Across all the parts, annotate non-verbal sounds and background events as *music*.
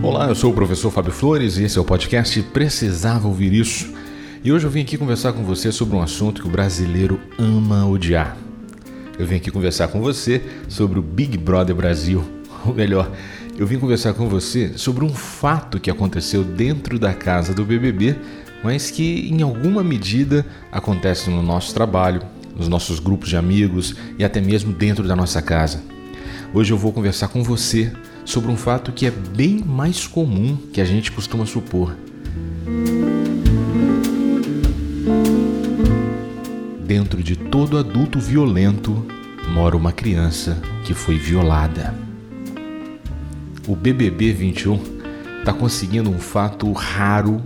Olá, eu sou o professor Fábio Flores e esse é o podcast Precisava Ouvir Isso. E hoje eu vim aqui conversar com você sobre um assunto que o brasileiro ama odiar. Eu vim aqui conversar com você sobre o Big Brother Brasil. *laughs* Ou melhor, eu vim conversar com você sobre um fato que aconteceu dentro da casa do BBB, mas que em alguma medida acontece no nosso trabalho, nos nossos grupos de amigos e até mesmo dentro da nossa casa. Hoje eu vou conversar com você sobre um fato que é bem mais comum que a gente costuma supor. Dentro de todo adulto violento mora uma criança que foi violada o BBB 21 está conseguindo um fato raro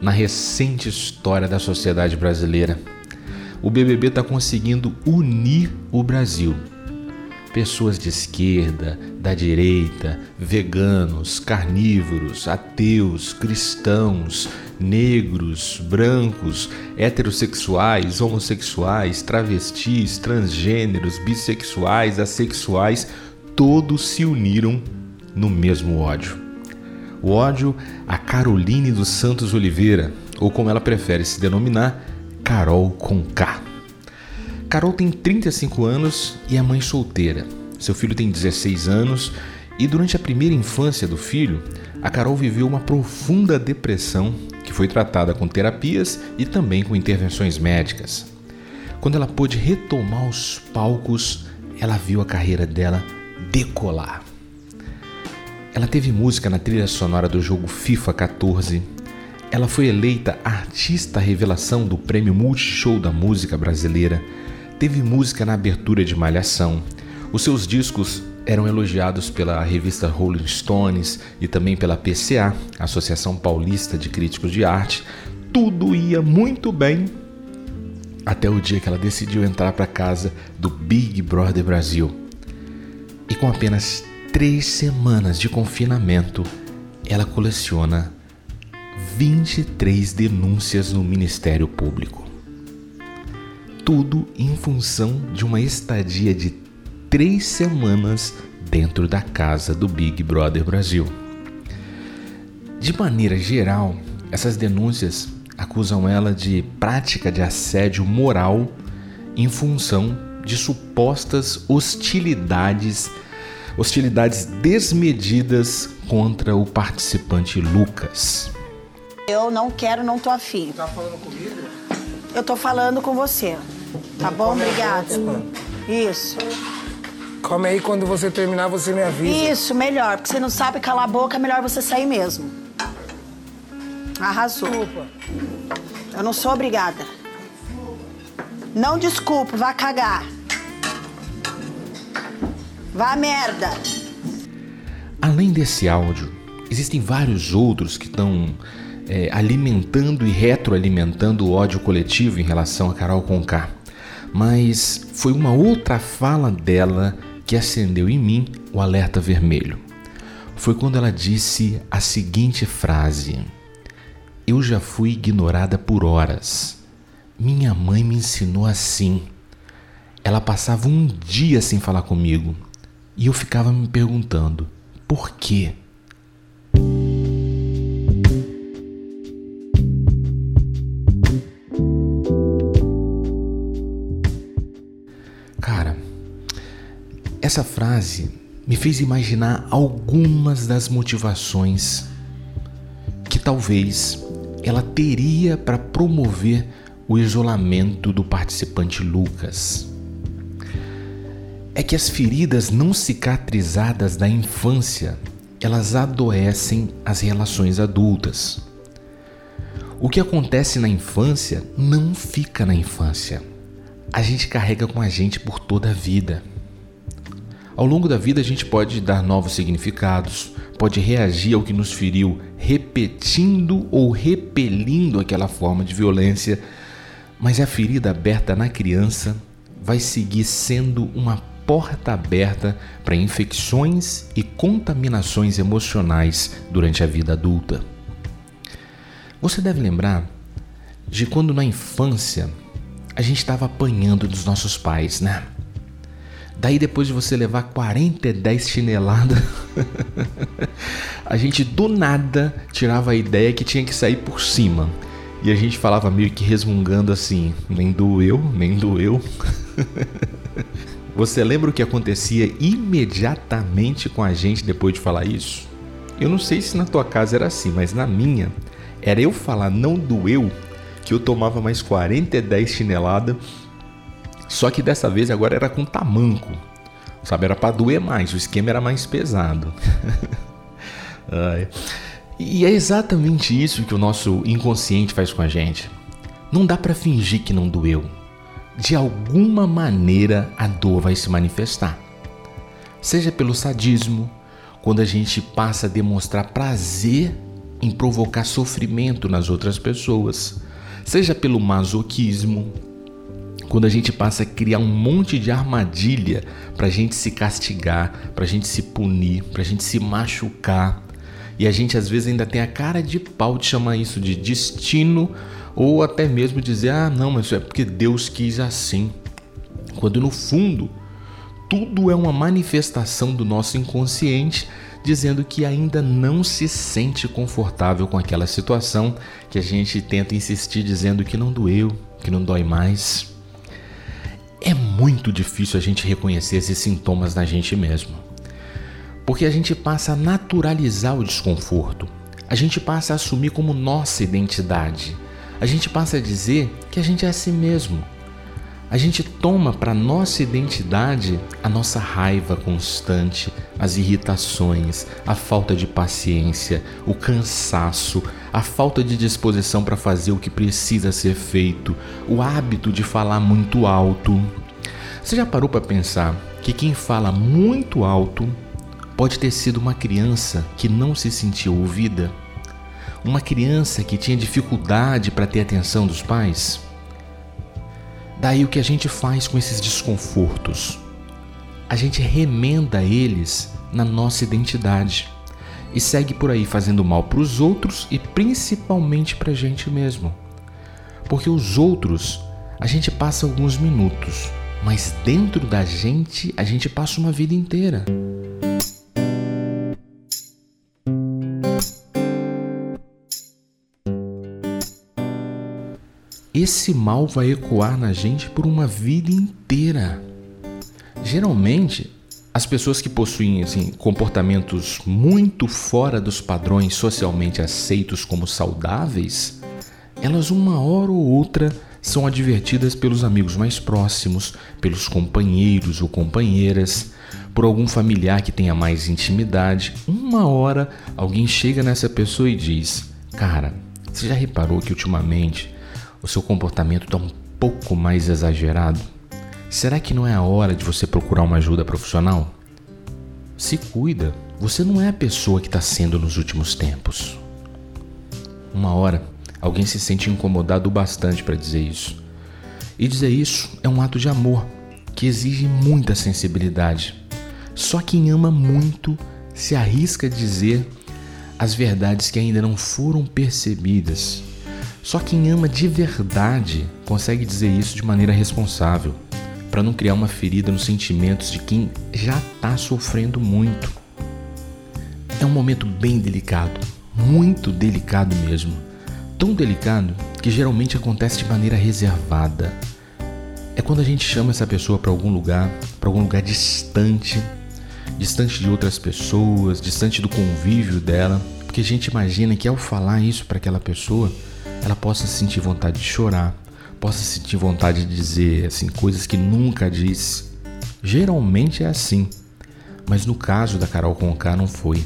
na recente história da sociedade brasileira. O BBB está conseguindo unir o Brasil. Pessoas de esquerda, da direita, veganos, carnívoros, ateus, cristãos, negros, brancos, heterossexuais, homossexuais, travestis, transgêneros, bissexuais, assexuais, todos se uniram no mesmo ódio. O ódio a Caroline dos Santos Oliveira, ou como ela prefere se denominar, Carol com K. Carol tem 35 anos e é mãe solteira. Seu filho tem 16 anos e durante a primeira infância do filho, a Carol viveu uma profunda depressão que foi tratada com terapias e também com intervenções médicas. Quando ela pôde retomar os palcos, ela viu a carreira dela decolar. Ela teve música na trilha sonora do jogo FIFA 14. Ela foi eleita artista revelação do Prêmio Multishow da Música Brasileira. Teve música na abertura de Malhação. Os seus discos eram elogiados pela revista Rolling Stones e também pela PCA, Associação Paulista de Críticos de Arte. Tudo ia muito bem até o dia que ela decidiu entrar para casa do Big Brother Brasil. E com apenas três semanas de confinamento, ela coleciona 23 denúncias no Ministério Público. Tudo em função de uma estadia de três semanas dentro da casa do Big Brother Brasil. De maneira geral, essas denúncias acusam ela de prática de assédio moral em função de supostas hostilidades hostilidades desmedidas contra o participante Lucas. Eu não quero, não tô afim. Tá falando comigo? Eu tô falando com você. Tá bom? Obrigada. Isso. Come aí, quando você terminar, você me avisa. Isso, melhor. Porque você não sabe calar a boca, é melhor você sair mesmo. Arrasou. Desculpa. Eu não sou obrigada. Não desculpa, vá cagar. Vá merda! Além desse áudio, existem vários outros que estão é, alimentando e retroalimentando o ódio coletivo em relação a Carol Conká. Mas foi uma outra fala dela que acendeu em mim o alerta vermelho. Foi quando ela disse a seguinte frase: Eu já fui ignorada por horas. Minha mãe me ensinou assim. Ela passava um dia sem falar comigo e eu ficava me perguntando: por quê? Essa frase me fez imaginar algumas das motivações que talvez ela teria para promover o isolamento do participante Lucas é que as feridas não cicatrizadas da infância, elas adoecem as relações adultas. O que acontece na infância não fica na infância. A gente carrega com a gente por toda a vida. Ao longo da vida, a gente pode dar novos significados, pode reagir ao que nos feriu, repetindo ou repelindo aquela forma de violência, mas a ferida aberta na criança vai seguir sendo uma porta aberta para infecções e contaminações emocionais durante a vida adulta. Você deve lembrar de quando na infância a gente estava apanhando dos nossos pais, né? Daí depois de você levar 40 10 chineladas, *laughs* a gente do nada tirava a ideia que tinha que sair por cima. E a gente falava meio que resmungando assim: nem doeu, nem doeu. *laughs* Você lembra o que acontecia imediatamente com a gente depois de falar isso? Eu não sei se na tua casa era assim, mas na minha, era eu falar não doeu, que eu tomava mais 40 10 chinelada. Só que dessa vez agora era com tamanco. Sabe, era para doer mais, o esquema era mais pesado. *laughs* e é exatamente isso que o nosso inconsciente faz com a gente. Não dá para fingir que não doeu. De alguma maneira a dor vai se manifestar. Seja pelo sadismo, quando a gente passa a demonstrar prazer em provocar sofrimento nas outras pessoas, seja pelo masoquismo, quando a gente passa a criar um monte de armadilha para a gente se castigar, para a gente se punir, para a gente se machucar. E a gente às vezes ainda tem a cara de pau de chamar isso de destino ou até mesmo dizer: ah, não, mas isso é porque Deus quis assim. Quando no fundo, tudo é uma manifestação do nosso inconsciente dizendo que ainda não se sente confortável com aquela situação que a gente tenta insistir dizendo que não doeu, que não dói mais. É muito difícil a gente reconhecer esses sintomas na gente mesmo. Porque a gente passa a naturalizar o desconforto. A gente passa a assumir como nossa identidade. A gente passa a dizer que a gente é assim mesmo. A gente toma para nossa identidade a nossa raiva constante, as irritações, a falta de paciência, o cansaço, a falta de disposição para fazer o que precisa ser feito, o hábito de falar muito alto. Você já parou para pensar que quem fala muito alto pode ter sido uma criança que não se sentiu ouvida? Uma criança que tinha dificuldade para ter atenção dos pais? Daí o que a gente faz com esses desconfortos? A gente remenda eles na nossa identidade e segue por aí fazendo mal para os outros e principalmente para a gente mesmo. Porque os outros a gente passa alguns minutos, mas dentro da gente a gente passa uma vida inteira. Esse mal vai ecoar na gente por uma vida inteira. Geralmente, as pessoas que possuem assim, comportamentos muito fora dos padrões socialmente aceitos como saudáveis, elas uma hora ou outra são advertidas pelos amigos mais próximos, pelos companheiros ou companheiras, por algum familiar que tenha mais intimidade. Uma hora alguém chega nessa pessoa e diz: Cara, você já reparou que ultimamente o seu comportamento está um pouco mais exagerado? Será que não é a hora de você procurar uma ajuda profissional? Se cuida, você não é a pessoa que está sendo nos últimos tempos. Uma hora, alguém se sente incomodado bastante para dizer isso. E dizer isso é um ato de amor que exige muita sensibilidade. Só quem ama muito se arrisca a dizer as verdades que ainda não foram percebidas só quem ama de verdade consegue dizer isso de maneira responsável, para não criar uma ferida nos sentimentos de quem já está sofrendo muito. É um momento bem delicado, muito delicado mesmo. Tão delicado que geralmente acontece de maneira reservada. É quando a gente chama essa pessoa para algum lugar, para algum lugar distante, distante de outras pessoas, distante do convívio dela, porque a gente imagina que ao falar isso para aquela pessoa, ela possa sentir vontade de chorar, possa sentir vontade de dizer assim coisas que nunca disse. Geralmente é assim, mas no caso da Carol Conká não foi.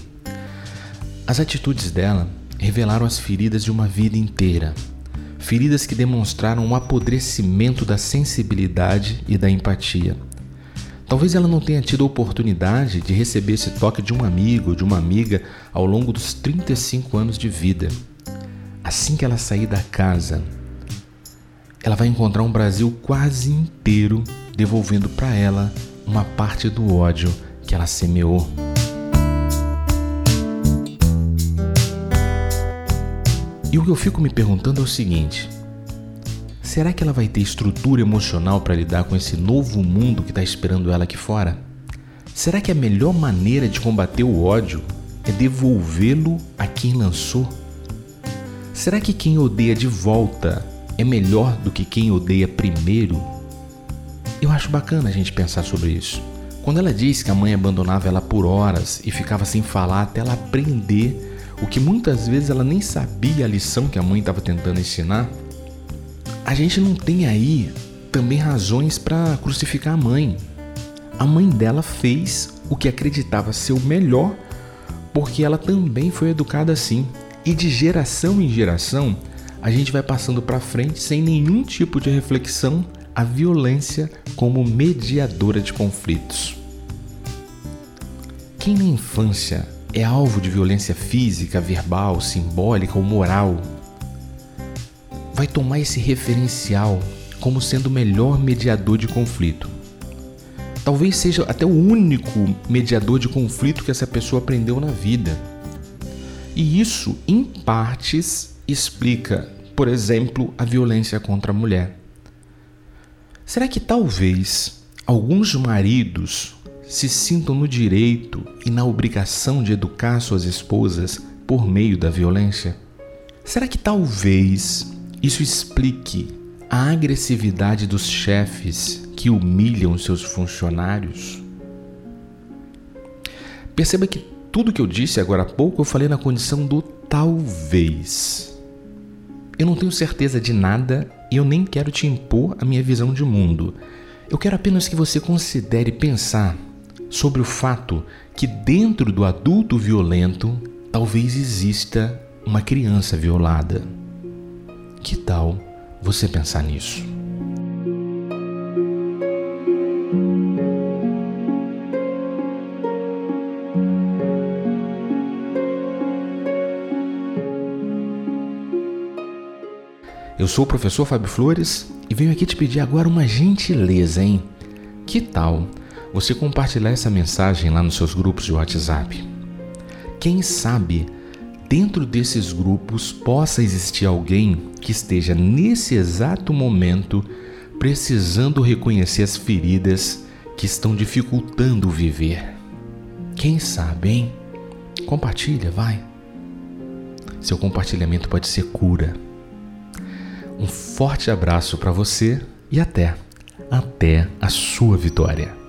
As atitudes dela revelaram as feridas de uma vida inteira, feridas que demonstraram um apodrecimento da sensibilidade e da empatia. Talvez ela não tenha tido a oportunidade de receber esse toque de um amigo ou de uma amiga ao longo dos 35 anos de vida assim que ela sair da casa, ela vai encontrar um Brasil quase inteiro devolvendo para ela uma parte do ódio que ela semeou. E o que eu fico me perguntando é o seguinte: será que ela vai ter estrutura emocional para lidar com esse novo mundo que está esperando ela aqui fora? Será que a melhor maneira de combater o ódio é devolvê-lo a quem lançou? Será que quem odeia de volta é melhor do que quem odeia primeiro? Eu acho bacana a gente pensar sobre isso. Quando ela diz que a mãe abandonava ela por horas e ficava sem falar até ela aprender o que muitas vezes ela nem sabia a lição que a mãe estava tentando ensinar, a gente não tem aí também razões para crucificar a mãe. A mãe dela fez o que acreditava ser o melhor, porque ela também foi educada assim. E de geração em geração, a gente vai passando para frente sem nenhum tipo de reflexão a violência como mediadora de conflitos. Quem na infância é alvo de violência física, verbal, simbólica ou moral vai tomar esse referencial como sendo o melhor mediador de conflito. Talvez seja até o único mediador de conflito que essa pessoa aprendeu na vida. E isso, em partes, explica, por exemplo, a violência contra a mulher. Será que talvez alguns maridos se sintam no direito e na obrigação de educar suas esposas por meio da violência? Será que talvez isso explique a agressividade dos chefes que humilham seus funcionários? Perceba que tudo que eu disse agora há pouco eu falei na condição do talvez. Eu não tenho certeza de nada e eu nem quero te impor a minha visão de mundo. Eu quero apenas que você considere pensar sobre o fato que dentro do adulto violento talvez exista uma criança violada. Que tal você pensar nisso? Eu sou o professor Fábio Flores e venho aqui te pedir agora uma gentileza, hein? Que tal você compartilhar essa mensagem lá nos seus grupos de WhatsApp? Quem sabe dentro desses grupos possa existir alguém que esteja nesse exato momento precisando reconhecer as feridas que estão dificultando o viver. Quem sabe, hein? Compartilha, vai. Seu compartilhamento pode ser cura. Um forte abraço para você e até, até a sua vitória.